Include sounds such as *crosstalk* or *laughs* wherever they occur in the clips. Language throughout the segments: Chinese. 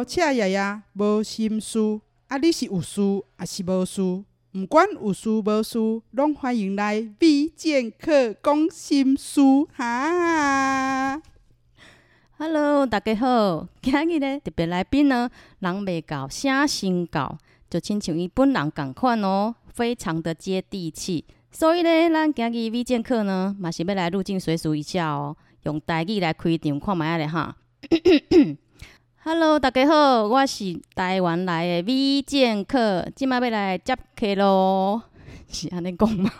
日头赤呀呀，无心事。啊，你是有事还是无事？毋管有事无事，拢欢迎来美剑客讲心事哈。Hello，大家好，今日呢特别来宾呢，人未到，声先到，就亲像伊本人共款哦，非常的接地气。所以呢，咱今日美剑客呢，嘛是要来入境随俗一下哦，用台语来开场，看觅咧哈。Hello，大家好，我是台湾来的美剑客，今麦要来接客咯，*laughs* 是安尼讲吗？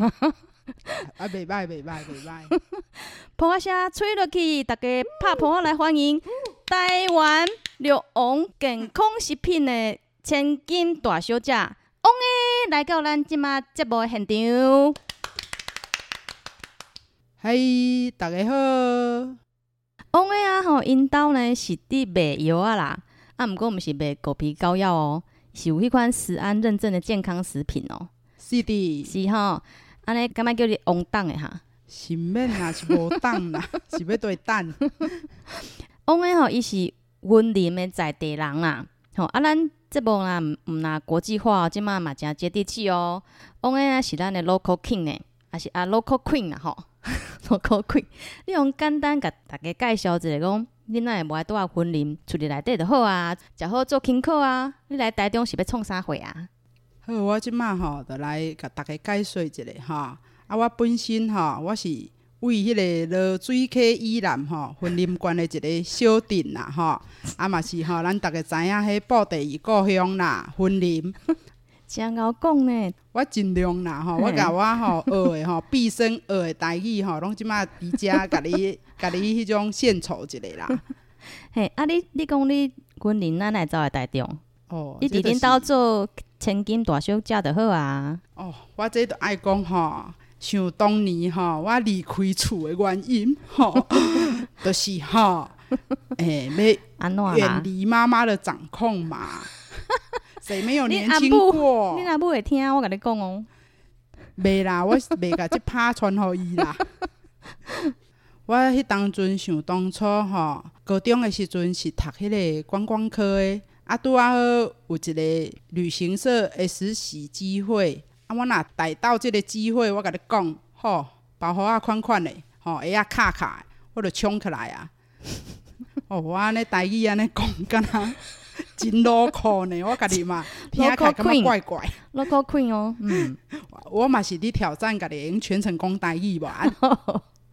啊，袂歹，袂歹，袂歹。*laughs* 破仔声吹落去，大家拍破仔来欢迎台湾绿王健康食品的千金大小姐王诶来到咱今麦节目现场。嗨，大家好。王诶啊，吼，因兜呢是伫卖药啊啦，啊，毋过毋是卖狗皮膏药哦，是有迄款食安认证的健康食品哦。是的，是吼，安尼敢麦叫你王董的哈？是免啦，是无董啦，*laughs* 是要对等。王诶吼，伊是温林的在地人啦，吼啊，咱节目啦，毋若国际化，即马嘛诚接地气哦。王诶啊，是咱的 local king 呢，还是啊 local queen 啊？吼。*laughs* 我可贵，*laughs* 你用简单甲大家介绍一下，讲你哪会无爱拄啊婚礼厝里内底就好啊，食好做轻课啊。你来台中是要创啥会啊？好，我即马吼，就来甲大家介绍一下吼。啊，我本身吼，我是为迄个落水溪以南吼，云林县的一个小镇啦吼。啊嘛是吼，咱大家知影迄布袋伊故乡啦，云林。真敖讲呢，我尽量啦吼，我甲我吼学的吼，*laughs* 毕生学的台语吼，拢即马伫遮 *laughs* 甲你甲你迄种献丑一个啦。嘿，啊你你讲你云林哪来走来台中？哦，你伫恁兜做千金大小姐就好啊。哦，我这都爱讲吼，想当年吼，我离开厝的原因吼，*laughs* 就是吼，诶，要安怎远离妈妈的掌控嘛。谁没有年轻过？你阿母会听我甲你讲哦。袂啦，我袂甲即拍传互伊啦。*laughs* 我迄当阵想当初吼，高中的时阵是读迄个观光科的，啊拄啊好有一个旅行社诶实习机会，啊我若逮到即个机会，我甲你讲，吼，包袱啊款款的，吼，鞋啊卡卡，我就冲起来啊。哦，我安尼台语安尼讲，敢若。真 local 呢，*laughs* 我家己嘛听起来感觉怪怪。local queen 哦，嗯，*laughs* 我嘛是伫挑战家己用全程讲台语吧。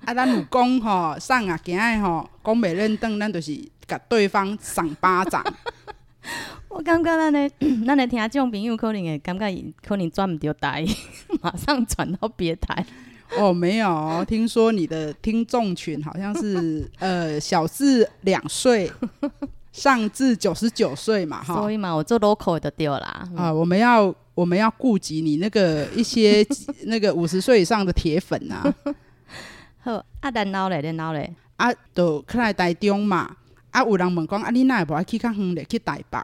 啊，咱有讲吼，送啊，惊诶吼，讲袂认得，咱就是甲对方赏巴掌。*laughs* 我感觉咱的，*coughs* 咱的听这种朋友可能会感觉伊可能转毋着台，马上转到别台。哦，没有，听说你的听众群好像是呃小至两岁。上至九十九岁嘛，哈，所以嘛，我做 local 的对啦。嗯、啊，我们要我们要顾及你那个一些 *laughs* 那个五十岁以上的铁粉呐、啊。*laughs* 好，啊，然后嘞，然后嘞，啊，都去来台中嘛。啊，有人问讲，啊，你哪会无爱去较远嘞？去台北。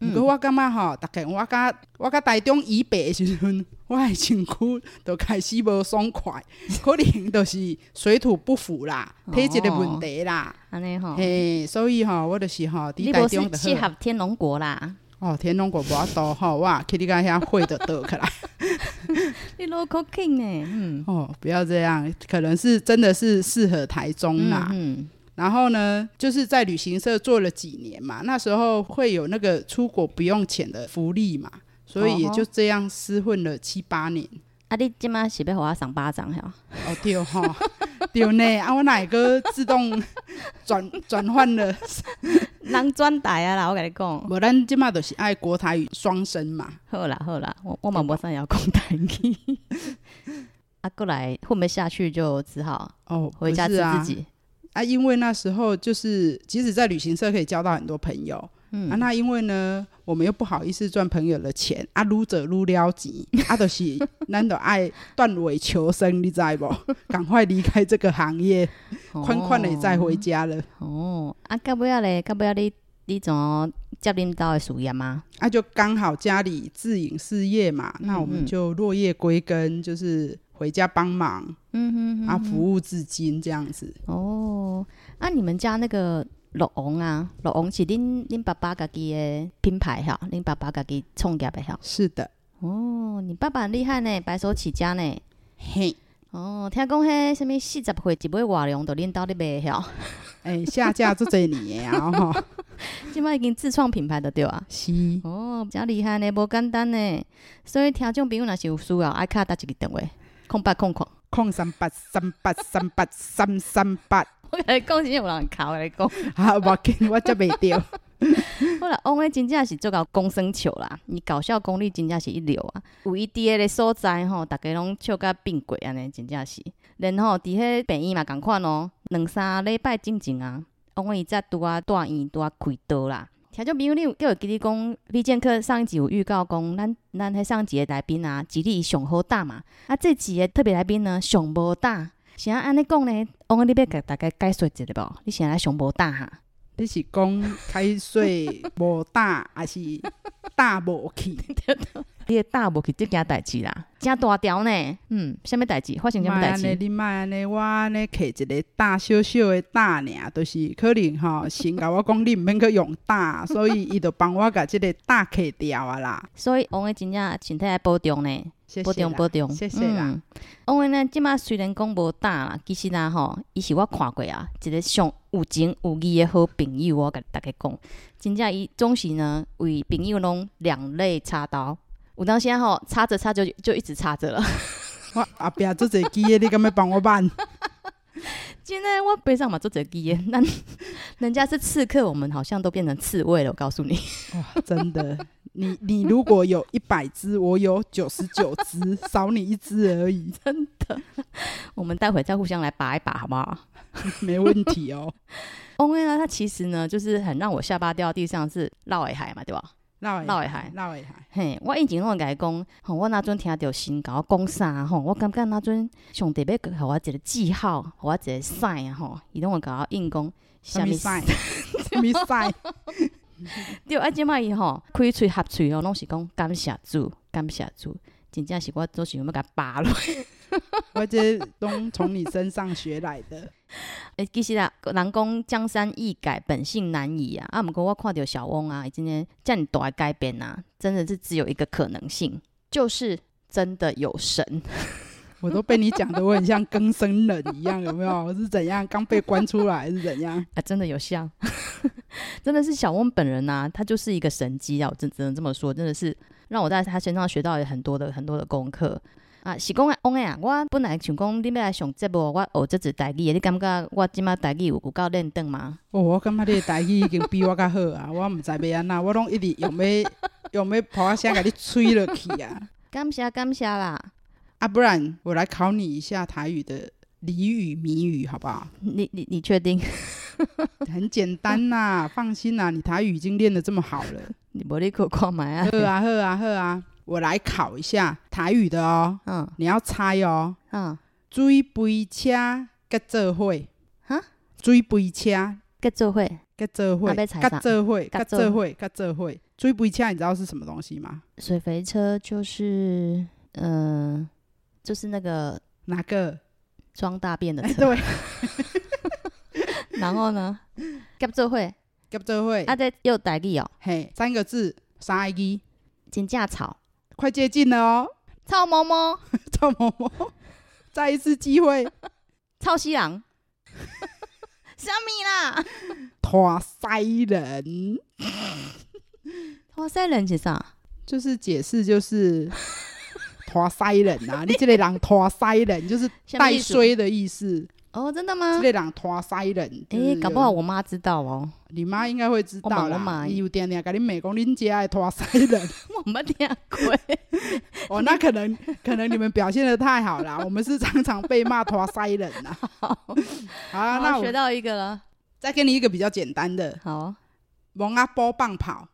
毋过我感觉吼，大概我甲我甲台中以北时阵，*laughs* 我的身躯就开始无爽快，*laughs* 可能就是水土不服啦，体质的问题啦。安尼吼，嘿，所以吼，我就是吼，伫台中适合天龙国啦。哦，天龙国无法度吼，哇，去你家遐会的倒起来。*laughs* 你 local king 呢？嗯，哦，不要这样，可能是真的是适合台中啦。嗯。嗯然后呢，就是在旅行社做了几年嘛，那时候会有那个出国不用钱的福利嘛，所以也就这样厮混了七八年。啊，你今麦是要给我赏巴掌哈？哦对哈，*laughs* 对呢，啊我哪个自动转 *laughs* 转换了，人转台啊啦，我跟你讲，无咱今麦都是爱国台语双声嘛。好啦好啦，我我嘛无啥要讲台语，*laughs* 啊过来混不下去就只好哦回家治自己。啊，因为那时候就是，即使在旅行社可以交到很多朋友，嗯，啊，那因为呢，我们又不好意思赚朋友的钱，啊，撸者撸了钱，啊，就是，*laughs* 咱都爱断尾求生，你知不？*laughs* 赶快离开这个行业，宽宽的再回家了。哦，啊，到尾仔咧，到尾仔你你怎么接领导的事业吗？啊，就刚好家里自营事业嘛，那我们就落叶归根，就是。回家帮忙，嗯哼，哼，哼，啊，服务至今这样子。哦，那、啊、你们家那个乐王啊，乐王是恁恁爸爸家己的品牌哈，恁爸爸家己创业的哈。是的。哦，你爸爸很厉害呢，白手起家呢。嘿。哦，听讲迄什物四十岁一尾活龙都恁兜咧卖吼。哎，下架做侪年啊吼。*laughs* 即摆已经自创品牌的对啊。是。哦，真厉害呢，无简单呢。所以听众朋友若是有需要，爱卡打一个电话，空八空空，空三八三八三八三三八。我甲你讲，真有人考我来讲。啊，我紧，我接袂着。好啦，王诶真正是做到公生笑啦，伊搞笑功力真正是一流啊！有伊伫个所在吼，大家拢笑甲变鬼安尼，真正是。然后伫迄病院嘛共款哦，两三礼拜进前啊，王伊则拄啊大院拄啊开刀啦。听众朋友，你有有记得讲，李健科上一集有预告讲，咱咱迄上集的来宾啊，吉利上好大嘛。啊，这集的特别来宾呢，上无大。是安尼讲呢？王，你要甲大家解说一下无？你现在上无大哈？你是讲开水无大，还是大无去？*laughs* 你的大无去即件代志啦，真大条呢。嗯，啥物代志？发生啥物代志？你莫安尼，我安尼摕一个大小小的大尔，都、就是可能吼，先甲我讲你毋免去用大，所以伊就帮我甲即个大摕掉啊啦。*laughs* 所以王诶真正身体爱保重呢。保重保重，谢谢啦。因为呢，即马虽然讲无大啦，其实呢吼，伊是我看过啊，一个上有情有义的好朋友。我甲大家讲，真正伊总是呢为朋友拢两肋插刀。有当时吼，插着插着就就一直插着了。我后壁做者机的，你敢要帮我办？*laughs* 现在我背上嘛做者机的，那人家是刺客，我们好像都变成刺猬了。我告诉你，哇，真的。你你如果有一百只，我有九十九只，少你一只而已，*laughs* 真的。我们待会再互相来拔一拔，好不好？*laughs* 没问题哦。因为呢，它其实呢，就是很让我下巴掉地上，是绕尾海嘛，对吧？绕尾海，绕尾海。嘿，我以前拢会甲伊讲，吼，我那阵听到新甲我讲啥，吼，我感觉那阵上帝要给我一个记号，给我一个 sign 吼，伊拢会甲我硬讲，什么 sign？什么 sign？*laughs* 对，啊，即摆伊吼开喙合喙吼，拢是讲感谢主，感谢主，真正是我做想要甲拔落。*laughs* 我这拢从你身上学来的。*laughs* 诶、欸，其实啊，人讲江山易改，本性难移啊。啊，毋过我看到小翁啊，今天这样大改变啊，真的是只有一个可能性，就是真的有神。*laughs* 我都被你讲的，我很像更生人一样，有没有？我是怎样刚被关出来，还是怎样？*laughs* 啊，真的有像，真的是小翁本人呐、啊，他就是一个神机啊！我只只能这么说，真的是让我在他身上学到了很多的很多的功课啊！是讲翁诶啊，我本来想讲你要来上节目，我学这只台语，你感觉我即马台语有有够练邓吗？哦，我感觉你的台语已经比我较好啊！*laughs* 我毋知要安那，我拢一直用要用要把我声甲你吹落去啊！*laughs* 感谢感谢啦！啊，不然我来考你一下台语的俚语、谜语，好不好？*laughs* 你你你确定？很简单呐、啊，放心呐、啊，你台语已经练得这么好了。你无你可看买啊？好啊，好啊，好啊！我来考一下台语的哦。嗯。你要猜哦。嗯。水杯车结做会。哈？水杯车结做伙。结做伙。结做伙。结做伙。结做伙。水杯车你知道是什么东西吗？水肥车就是，嗯、呃。就是那个哪个装大便的车？欸、对。*laughs* 然后呢？结做伙，结做会。啊，这又台语哦。嘿，三个字，三个字。真正草，快接近了哦。臭摸摸，臭摸摸。再一次机会。臭西郎。什么啦？拖腮人。拖腮人是啥？就是解释，就是。拖腮人啊！你这个人拖腮人就是带衰的意思哦，真的吗？这个人拖腮人，诶、欸，搞不好我妈知道哦。你妈应该会知道啦。你有点点跟你妹讲，恁家爱拖腮人，*laughs* 我没听过。*laughs* 哦，那可能可能你们表现的太好了，*laughs* 我们是常常被骂拖腮人呐。好，好，那我学到一个了。再给你一个比较简单的。好，王阿波棒跑，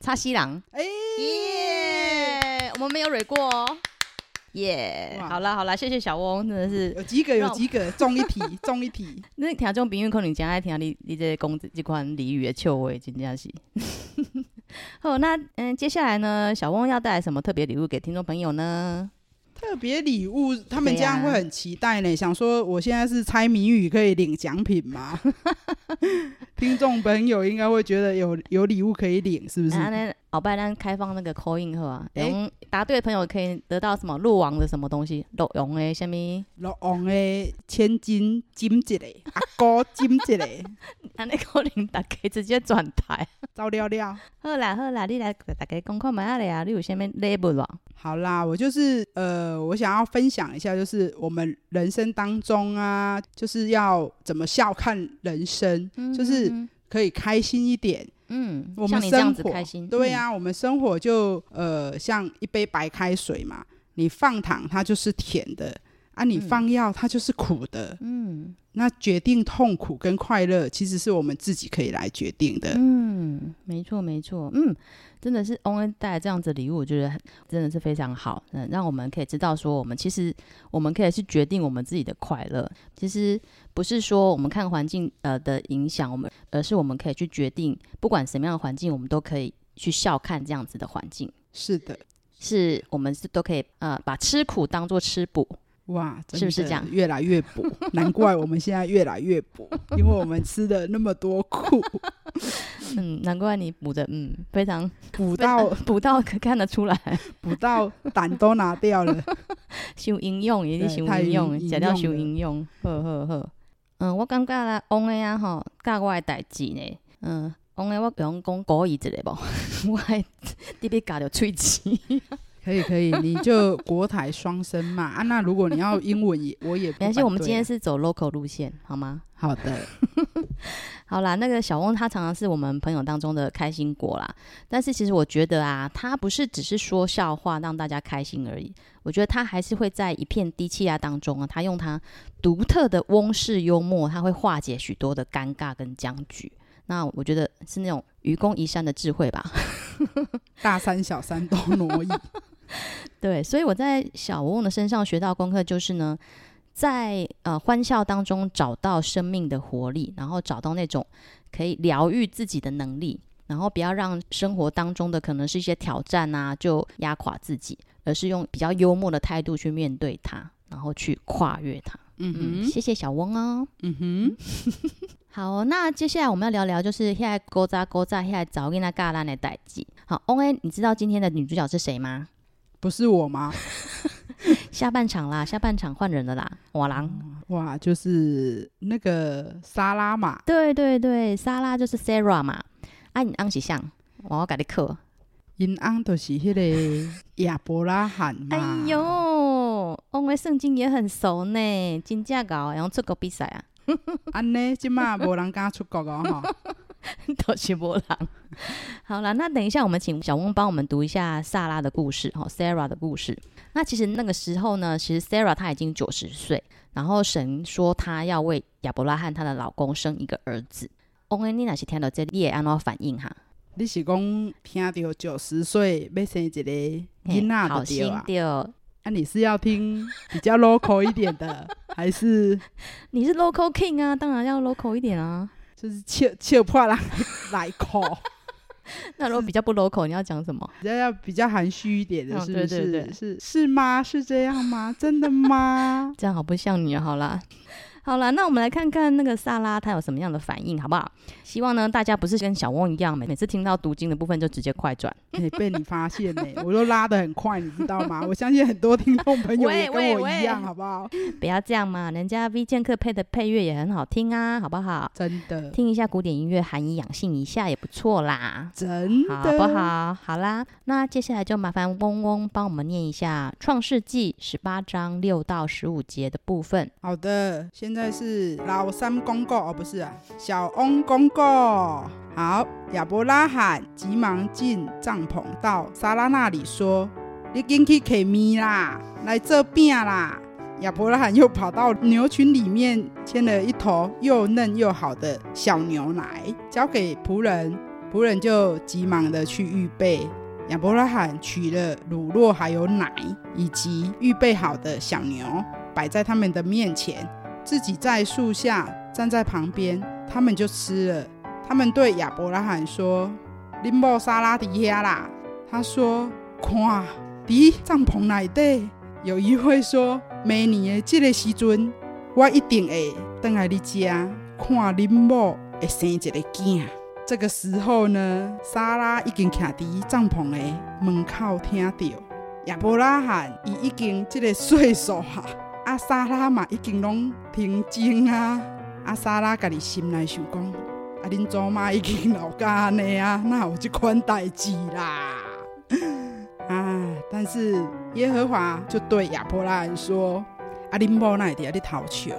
插西郎。哎、欸。Yeah! 我们没有蕊过哦，耶、yeah！好了好了，谢谢小翁，真的是有几个有几个中一题中一题。*laughs* 那听众朋友可能真爱听你你这公这款俚语的趣味，真的是。*laughs* 好，那嗯，接下来呢，小翁要带来什么特别礼物给听众朋友呢？特别礼物，他们这样会很期待呢、啊。想说，我现在是猜谜语可以领奖品吗？*laughs* *laughs* 听众朋友应该会觉得有有礼物可以领，是不是？那后摆咱开放那个 call in 好啊，欸、答对的朋友可以得到什么鹿王的什么东西？鹿王的什么？鹿王的千金金一个，*laughs* 阿哥金一个，*laughs* 那你可能大家直接转台，走了了。好啦好啦，你来大家讲看嘛咧啊，你有啥物礼物啊？好啦，我就是呃，我想要分享一下，就是我们人生当中啊，就是要怎么笑看人生，就是可以开心一点。嗯，我们生活开心，对呀、我们生活就呃像一杯白开水嘛，你放糖它就是甜的，啊，你放药它就是苦的。嗯，那决定痛苦跟快乐，其实是我们自己可以来决定的。嗯，没错没错，嗯。真的是翁恩带来这样子礼物，我觉得真的是非常好，嗯，让我们可以知道说，我们其实我们可以去决定我们自己的快乐。其实不是说我们看环境呃的影响我们，而是我们可以去决定，不管什么样的环境，我们都可以去笑看这样子的环境。是的，是我们是都可以呃把吃苦当做吃补。哇，是不是这样？越来越补，*laughs* 难怪我们现在越来越补，*laughs* 因为我们吃的那么多苦。*laughs* 嗯，难怪你补的嗯非常补到补到可看得出来，补到胆都拿掉了。修应用，也是修营养，讲到修应用，呵呵呵。嗯，我感觉啦，翁的呀吼，教我的代志呢。嗯，翁的我用讲国语一个无，我还特别夹着喙齿。可以可以，*laughs* 你就国台双声嘛啊！那如果你要英文也，*laughs* 我也不没关系。我们今天是走 local 路线，好吗？好的，*laughs* 好啦。那个小翁他常常是我们朋友当中的开心果啦，但是其实我觉得啊，他不是只是说笑话让大家开心而已。我觉得他还是会在一片低气压当中啊，他用他独特的翁式幽默，他会化解许多的尴尬跟僵局。那我觉得是那种愚公移山的智慧吧，大山小山都挪移。*laughs* 对，所以我在小翁的身上学到功课就是呢，在呃欢笑当中找到生命的活力，然后找到那种可以疗愈自己的能力，然后不要让生活当中的可能是一些挑战啊，就压垮自己，而是用比较幽默的态度去面对它，然后去跨越它。嗯哼嗯，谢谢小翁哦。嗯哼，*laughs* 好，那接下来我们要聊聊，就是现在勾扎勾扎，现在找跟那嘎烂的代际。好，，O A，，你知道今天的女主角是谁吗？不是我吗？*laughs* 下半场啦，下半场换人了啦。瓦郎、嗯，哇，就是那个莎拉嘛。对对对，莎拉就是 Sarah 嘛。啊，你昂是像，我要改你课。因昂都是迄个 *laughs* 亚伯拉罕嘛。哎呦，我们圣经也很熟呢，真正搞，然后出国比赛啊。安呢，今嘛无人敢出国哦，哈。*laughs* 都是波浪。*laughs* 好了，那等一下，我们请小翁帮我们读一下萨拉的故事，哈，Sarah 的故事。那其实那个时候呢，其实 Sarah 她已经九十岁，然后神说她要为亚伯拉罕她的老公生一个儿子。翁恩，你哪是听到这里，你也按怎反应哈？你是讲听到九十岁要生一个囡仔好心的。那、啊、你是要听比较 local 一点的，还是你是 local king 啊？当然要 local 一点啊。就是切切破了来口，*laughs* 那如果比较不 local，你要讲什么？比较要比较含蓄一点的，是不是？哦、对对对，是是吗？是这样吗？真的吗？*laughs* 这样好不像你啊！好啦。好了，那我们来看看那个萨拉他有什么样的反应，好不好？希望呢，大家不是跟小翁一样，每每次听到读经的部分就直接快转。*laughs* 哎、欸，被你发现呢、欸，*laughs* 我都拉的很快，你知道吗？*laughs* 我相信很多听众朋友也跟我一样，好不好？不要这样嘛，人家 V 剑客配的配乐也很好听啊，好不好？真的，听一下古典音乐，涵以养性一下也不错啦，真的，好不好？好啦，那接下来就麻烦翁翁帮我们念一下《创世纪》十八章六到十五节的部分。好的，现在是。老三公告哦，不是啊，小翁公告。好，亚伯拉罕急忙进帐篷到撒拉那里说：“你进去开米啦，来做饼啦。”亚伯拉罕又跑到牛群里面牵了一头又嫩又好的小牛来，交给仆人，仆人就急忙的去预备。亚伯拉罕取了乳酪还有奶，以及预备好的小牛，摆在他们的面前。自己在树下站在旁边，他们就吃了。他们对亚伯拉罕说：“林某沙拉底下啦。”他说：“看，伫帐篷内底有一位说，明年的这个时阵，我一定会回来你家看林某会生一个囝。这个时候呢，莎拉已经徛伫帐篷的门口，听到亚伯拉罕伊已经这个岁数哈，阿，莎拉嘛已经拢平静啊，阿，莎拉家己心内想讲，啊，恁祖妈已经老家呢啊，哪有这款代志啦？啊，但是耶和华就对亚伯拉罕说，啊，恁某哪会伫遐咧偷笑？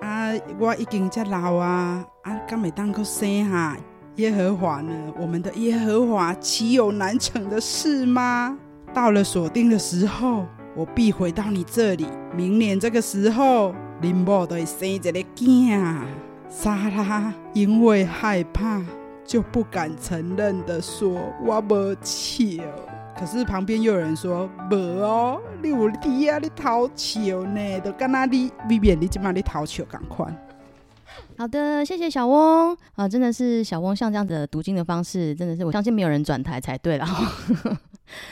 啊，我已经遮老啊，啊，敢会当阁生哈？耶和华呢？我们的耶和华岂有难成的事吗？到了锁定的时候，我必回到你这里。明年这个时候，林某都会生一个囝。莎拉因为害怕，就不敢承认的说：“我无笑。”可是旁边又有人说：“无哦，你有弟啊，你偷笑呢，都干那你未免你今嘛你偷笑赶快。”好的，谢谢小翁啊，真的是小翁像这样子的读经的方式，真的是我相信没有人转台才对了。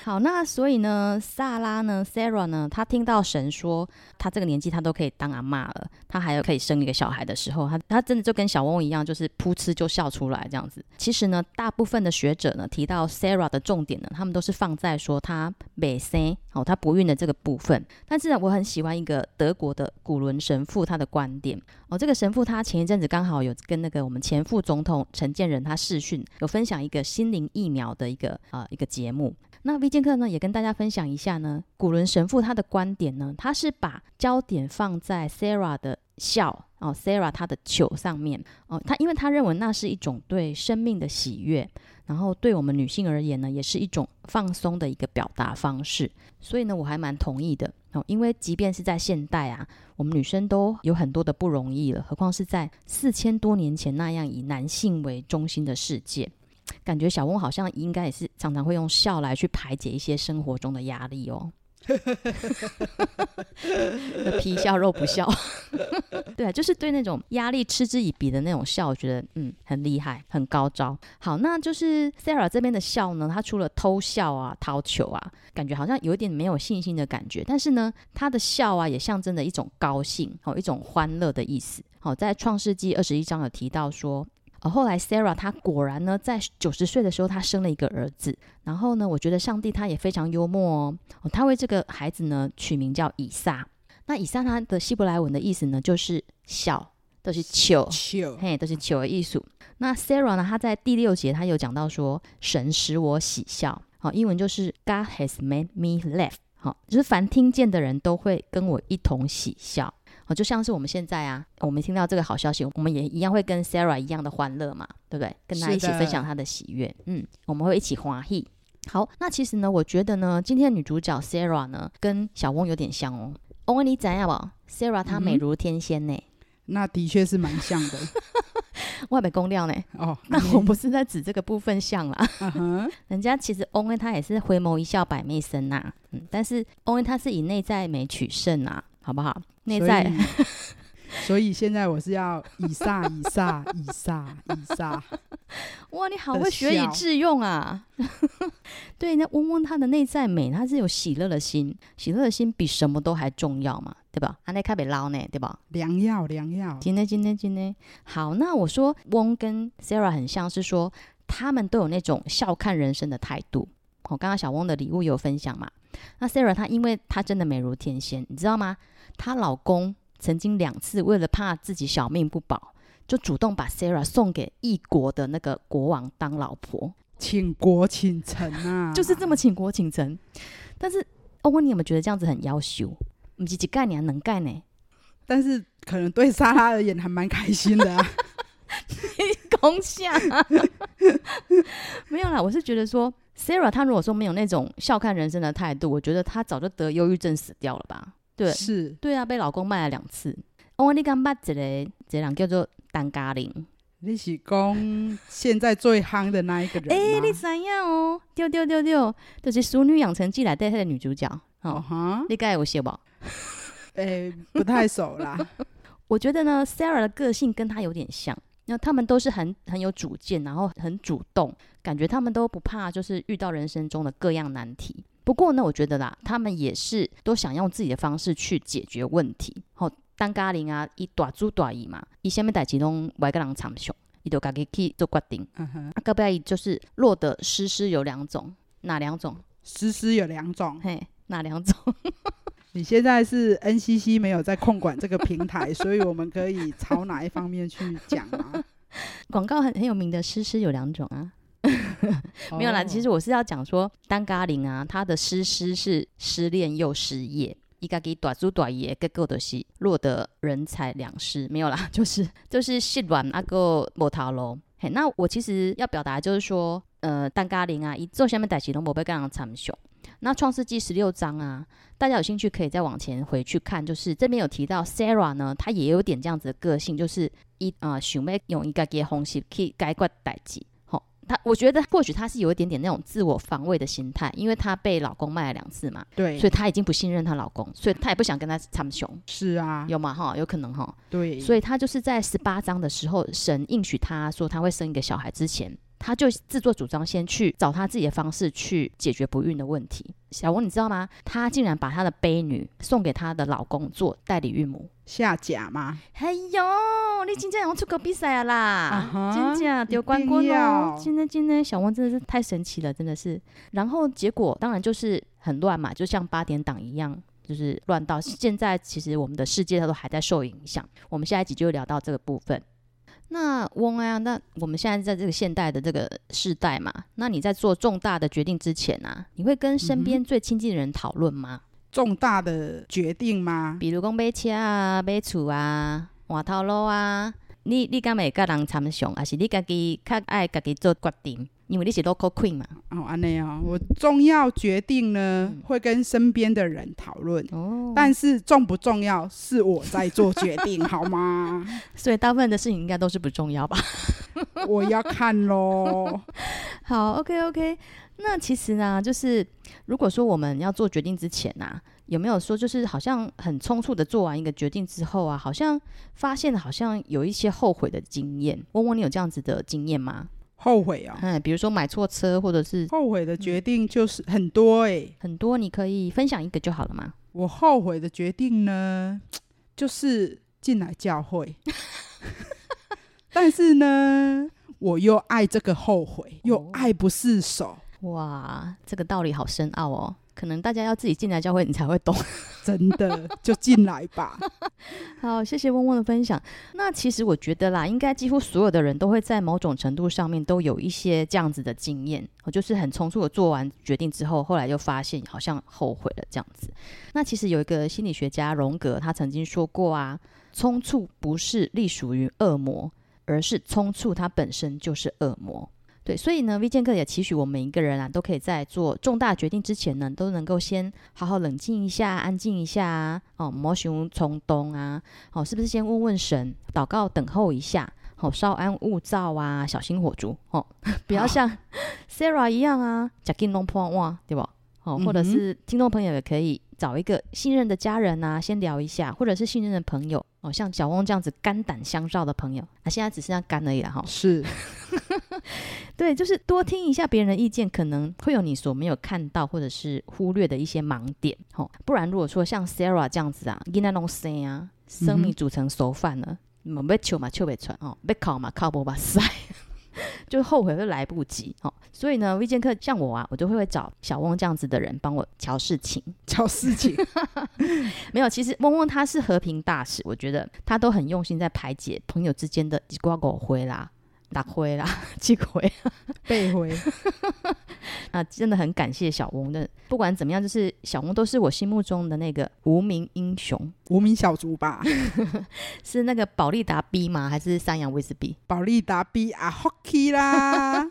好，那所以呢，萨拉呢，Sarah 呢，她听到神说，她这个年纪她都可以当阿嬷了，她还有可以生一个小孩的时候，她她真的就跟小翁一样，就是噗嗤就笑出来这样子。其实呢，大部分的学者呢提到 Sarah 的重点呢，他们都是放在说她未生哦，她不孕的这个部分。但是呢，我很喜欢一个德国的古伦神父他的观点哦，这个神父他前一阵子刚好有跟那个我们前副总统陈建仁他视讯，有分享一个心灵疫苗的一个啊、呃、一个节目。那 V 剑客呢，也跟大家分享一下呢，古伦神父他的观点呢，他是把焦点放在 Sarah 的笑哦，Sarah 他的糗上面。哦，他因为他认为那是一种对生命的喜悦，然后对我们女性而言呢，也是一种放松的一个表达方式，所以呢，我还蛮同意的。哦，因为即便是在现代啊，我们女生都有很多的不容易了，何况是在四千多年前那样以男性为中心的世界。感觉小翁好像应该也是常常会用笑来去排解一些生活中的压力哦。*laughs* 皮笑肉不笑，*laughs* 对啊，就是对那种压力嗤之以鼻的那种笑，我觉得嗯很厉害，很高招。好，那就是 Sarah 这边的笑呢，她除了偷笑啊、掏球啊，感觉好像有一点没有信心的感觉，但是呢，她的笑啊也象征着一种高兴，哦，一种欢乐的意思。好，在创世纪二十一章有提到说。而后来，Sarah 她果然呢，在九十岁的时候，她生了一个儿子。然后呢，我觉得上帝他也非常幽默哦，哦，他为这个孩子呢取名叫以撒。那以撒他的希伯来文的意思呢，就是笑，都是糗，糗，嘿，都是糗的意思。那 Sarah 呢，他在第六节他有讲到说，神使我喜笑，好，英文就是 God has made me laugh，好，就是凡听见的人都会跟我一同喜笑。哦，就像是我们现在啊，我们听到这个好消息，我们也一样会跟 Sarah 一样的欢乐嘛，对不对？跟他一起分享他的喜悦，嗯，我们会一起欢喜。好，那其实呢，我觉得呢，今天的女主角 Sarah 呢，跟小翁有点像哦。翁，你知道不？Sarah 她美如天仙呢、嗯，那的确是蛮像的。外美公料呢？哦，那我不是在指这个部分像啦。嗯、人家其实翁恩他也是回眸一笑百媚生呐、啊，嗯，但是翁恩他是以内在美取胜啊。好不好？内在所，以现在我是要以撒以撒以撒以撒。*laughs* 哇，你好会学以致用啊！*laughs* 对，那嗡嗡他的内在美，他是有喜乐的心，喜乐的心比什么都还重要嘛，对吧？安内卡贝捞呢，对吧？良药良药。今天今天今天好，那我说翁跟 Sarah 很像是说，他们都有那种笑看人生的态度。我刚刚小翁的礼物有分享嘛？那 Sarah 她因为她真的美如天仙，你知道吗？她老公曾经两次为了怕自己小命不保，就主动把 Sarah 送给异国的那个国王当老婆，倾国倾城啊！*laughs* 就是这么倾国倾城。但是欧文，你有没有觉得这样子很夭寿？不是一概念能干呢？但是可能对莎拉而言还蛮开心的啊。*laughs* 空想 *laughs* 没有啦，我是觉得说。Sarah，她如果说没有那种笑看人生的态度，我觉得她早就得忧郁症死掉了吧？对，是，对啊，被老公卖了两次。哦，你刚捌一个，这人叫做陈嘉玲。你是讲现在最夯的那一个人？哎、欸，你怎样哦？丢丢丢丢，就是《淑女养成记》来带她的女主角。哦哈、uh-huh，你该有写吧？哎、欸，不太熟啦。*laughs* 我觉得呢，Sarah 的个性跟她有点像。那他们都是很很有主见，然后很主动，感觉他们都不怕，就是遇到人生中的各样难题。不过呢，我觉得啦，他们也是都想用自己的方式去解决问题。好，单咖林啊，一大猪大姨嘛，以下面带几栋外个人长胸，伊就家己去做决定。嗯哼，啊，隔壁就是落得湿湿有两种，哪两种？诗诗有两种，嘿，哪两种？*laughs* 你现在是 NCC 没有在控管这个平台，所以我们可以朝哪一方面去讲啊？*laughs* 广告很很有名的诗诗有两种啊。*laughs* 没有啦，哦其实我是要讲说，丹嘎林啊，他的诗诗是失恋又失业，伊家己大猪大爷，结果就是落得人财两失。没有啦，*laughs* 就是就是失恋啊个无头路。嘿，那我其实要表达就是说，呃，单咖林啊，伊做下面代志拢无被跟人参详。那创世纪十六章啊，大家有兴趣可以再往前回去看，就是这边有提到 Sarah 呢，她也有点这样子的个性，就是伊啊想要用伊家己的方式去解决代志。她我觉得或许她是有一点点那种自我防卫的心态，因为她被老公卖了两次嘛，对，所以她已经不信任她老公，所以她也不想跟他参雄。是啊，有吗？哈，有可能哈。对，所以她就是在十八章的时候，神应许她说她会生一个小孩之前，她就自作主张先去找她自己的方式去解决不孕的问题。小王，你知道吗？她竟然把她的婢女送给她的老公做代理孕母。下甲吗？哎呦，你真正要出国比赛啊啦！Uh 真正丢冠军哦！今天今天小王真的是太神奇了，真的是。然后结果当然就是很乱嘛，就像八点档一样，就是乱到现在。其实我们的世界它都还在受影响。我们下一集就会聊到这个部分。那翁啊，那我们现在在这个现代的这个世代嘛，那你在做重大的决定之前啊，你会跟身边最亲近的人讨论吗？嗯重大的决定吗？比如讲买车啊、买厝啊、换头路啊，你你敢会跟人参详，还是你家己较爱家己做决定？因为你是 local queen 嘛。哦，安内哦，我重要决定呢，嗯、会跟身边的人讨论。哦。但是重不重要是我在做决定，*laughs* 好吗？所以大部分的事情应该都是不重要吧？*laughs* 我要看喽。*laughs* 好，OK OK。那其实呢，就是如果说我们要做决定之前啊，有没有说就是好像很匆促的做完一个决定之后啊，好像发现好像有一些后悔的经验？问问，你有这样子的经验吗？后悔啊、哦？嗯，比如说买错车，或者是后悔的决定就是很多诶、欸，很多，你可以分享一个就好了吗？我后悔的决定呢，*tsk* 就是进来教会，*laughs* 但是呢，我又爱这个后悔，又爱不释手。哇，这个道理好深奥哦，可能大家要自己进来教会，你才会懂。*laughs* 真的，就进来吧。*laughs* 好，谢谢嗡嗡的分享。那其实我觉得啦，应该几乎所有的人都会在某种程度上面都有一些这样子的经验，我就是很匆促的做完决定之后，后来就发现好像后悔了这样子。*laughs* 那其实有一个心理学家荣格，他曾经说过啊，匆促不是隶属于恶魔，而是匆促它本身就是恶魔。对，所以呢，V 健客也期许我们每一个人啊，都可以在做重大决定之前呢，都能够先好好冷静一下，安静一下啊，哦，莫想冲动啊，哦，是不是先问问神，祷告等候一下，哦，稍安勿躁啊，小心火烛，哦，*laughs* 不要像 Sarah 一样啊，吃紧弄破哇，对吧？哦，或者是听众朋友也可以找一个信任的家人啊，先聊一下，或者是信任的朋友哦，像小翁这样子肝胆相照的朋友啊，现在只剩下肝而已了哈。是，*laughs* 对，就是多听一下别人的意见，可能会有你所没有看到或者是忽略的一些盲点哦。不然如果说像 Sarah 这样子啊，囡仔拢生啊，生米煮成熟饭了，没被求嘛，求不出哦，要考嘛，考不把塞。就后悔会来不及哦，所以呢微见客像我啊，我就会会找小翁这样子的人帮我瞧事情，*laughs* 瞧事情。*laughs* 没有，其实翁翁他是和平大使，我觉得他都很用心在排解朋友之间的鸡瓜狗灰啦。打灰啦，*laughs* 几回，背回啊！*laughs* 真的很感谢小翁的，不管怎么样，就是小翁都是我心目中的那个无名英雄，无名小卒吧？*laughs* 是那个保利达 B 吗？还是三洋威士 B？保利达 B 啊，Hockey 啦，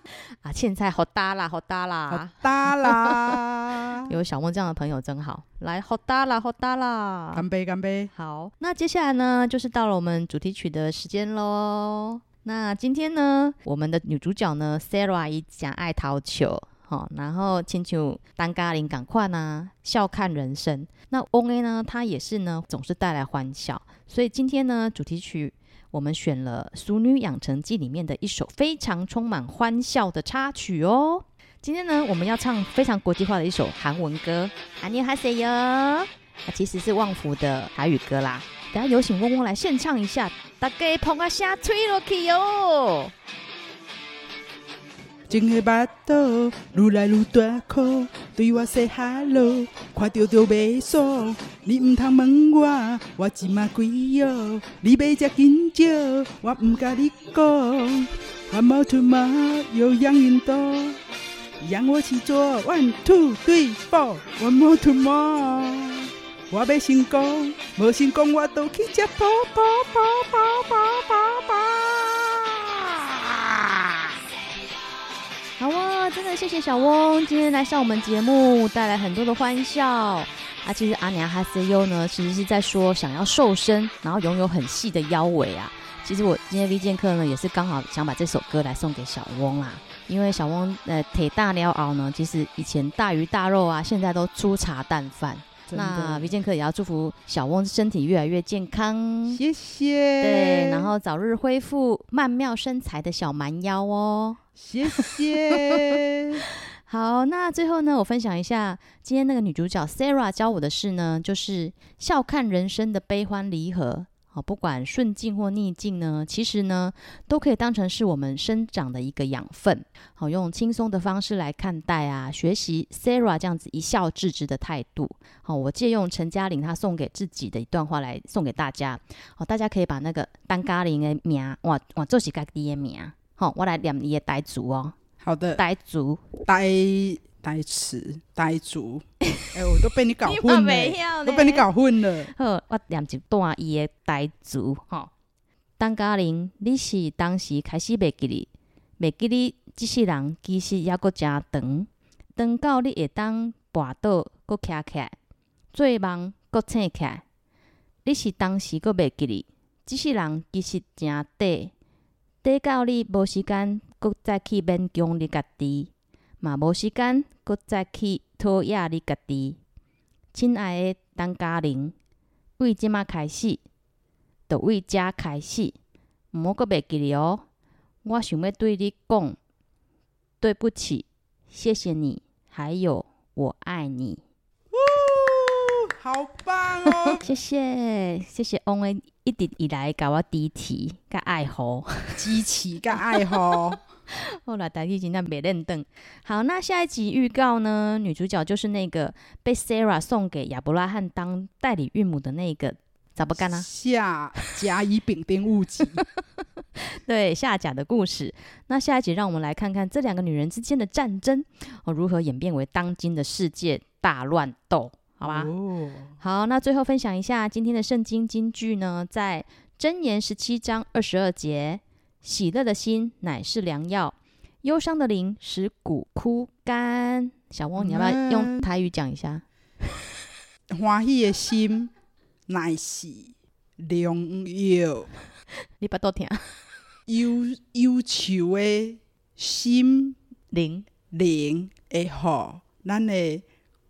啊，凊彩好大啦，好大啦，好大啦！有小翁这样的朋友真好，来好大啦，好大啦！干杯，干杯！好，那接下来呢，就是到了我们主题曲的时间喽。那今天呢，我们的女主角呢，Sarah 伊讲爱陶球，好，然后亲像单咖龄赶快呢，笑看人生。那翁 A 呢，她也是呢，总是带来欢笑。所以今天呢，主题曲我们选了《俗女养成记》里面的一首非常充满欢笑的插曲哦。今天呢，我们要唱非常国际化的一首韩文歌，안녕하세요，它其实是旺福的台语歌啦。 等下有请嗡嗡来献唱一下，大家捧个声吹落去哟。情的巴肚愈来愈大颗，对我 say hello，，看到就袂爽。你毋通问我，我即马几哟？你要食金蕉，我毋甲你讲。One more two more，有氧运动，让我去做。One two three four，One more two more，我要成功，无成功我都去吃宝宝宝宝宝宝宝。好啊，真的谢谢小翁今天来上我们节目，带来很多的欢笑。啊，其实阿娘哈塞哟呢，其实是在说想要瘦身，然后拥有很细的腰围啊。其实我今天 V 健客呢，也是刚好想把这首歌来送给小翁啊，因为小翁呃腿大了后呢，其实以前大鱼大肉啊，现在都粗茶淡饭。那维健客也要祝福小翁身体越来越健康，谢谢。对，然后早日恢复曼妙身材的小蛮腰哦。谢谢。*laughs* 好，那最后呢，我分享一下今天那个女主角 Sarah 教我的事呢，就是笑看人生的悲欢离合。好，不管顺境或逆境呢，其实呢，都可以当成是我们生长的一个养分。好，用轻松的方式来看待啊，学习 Sarah 这样子一笑置之的态度。好，我借用陈嘉玲她送给自己的一段话来送给大家。好，大家可以把那个陈嘉玲的名，哇哇，做是家己的名。好，我来念你的台词哦。好的，台词，台。呆词呆主，*laughs* 哎、欸，我都被你搞混了，都被你搞混了。好，我念一段伊的呆主吼。陈嘉玲，你是当时开始袂记哩，袂记哩，即世人其实抑阁真长，长到你会当跋倒阁徛起来，做梦阁醒起来。你是当时阁袂记哩，即世人其实真短，短到你无时间阁再去勉强你家己。嘛无时间，搁再去讨厌你家己。亲爱的陈嘉玲，为即马开始，就为遮开始，毋好搁袂记哩哦。我想要对你讲，对不起，谢谢你，还有我爱你。呜，好棒哦！*laughs* 谢谢，谢谢翁诶，一直以来甲我支持、甲爱护、支持、甲爱护。后来大家真的没认得。好，那下一集预告呢？女主角就是那个被 Sarah 送给亚伯拉罕当代理孕母的那个，咋不干呢？下甲乙丙丁戊己，*laughs* 对，下甲的故事。那下一集让我们来看看这两个女人之间的战争哦，如何演变为当今的世界大乱斗？好吧。哦。好，那最后分享一下今天的圣经金句呢，在箴言十七章二十二节。喜乐的心乃是良药，忧伤的灵使骨枯干。小翁，你要不要用台语讲一下？*laughs* 欢喜的心乃是良药。你把多听。忧忧愁的心灵灵会好，咱的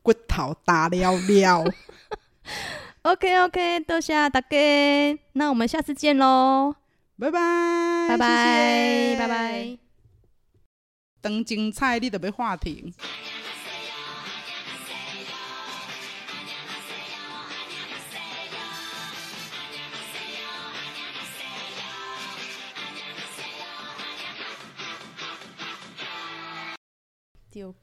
骨头大了了。*laughs* OK OK，多谢大家，那我们下次见喽。拜拜，拜拜，拜拜。当精彩，你都要话停。丢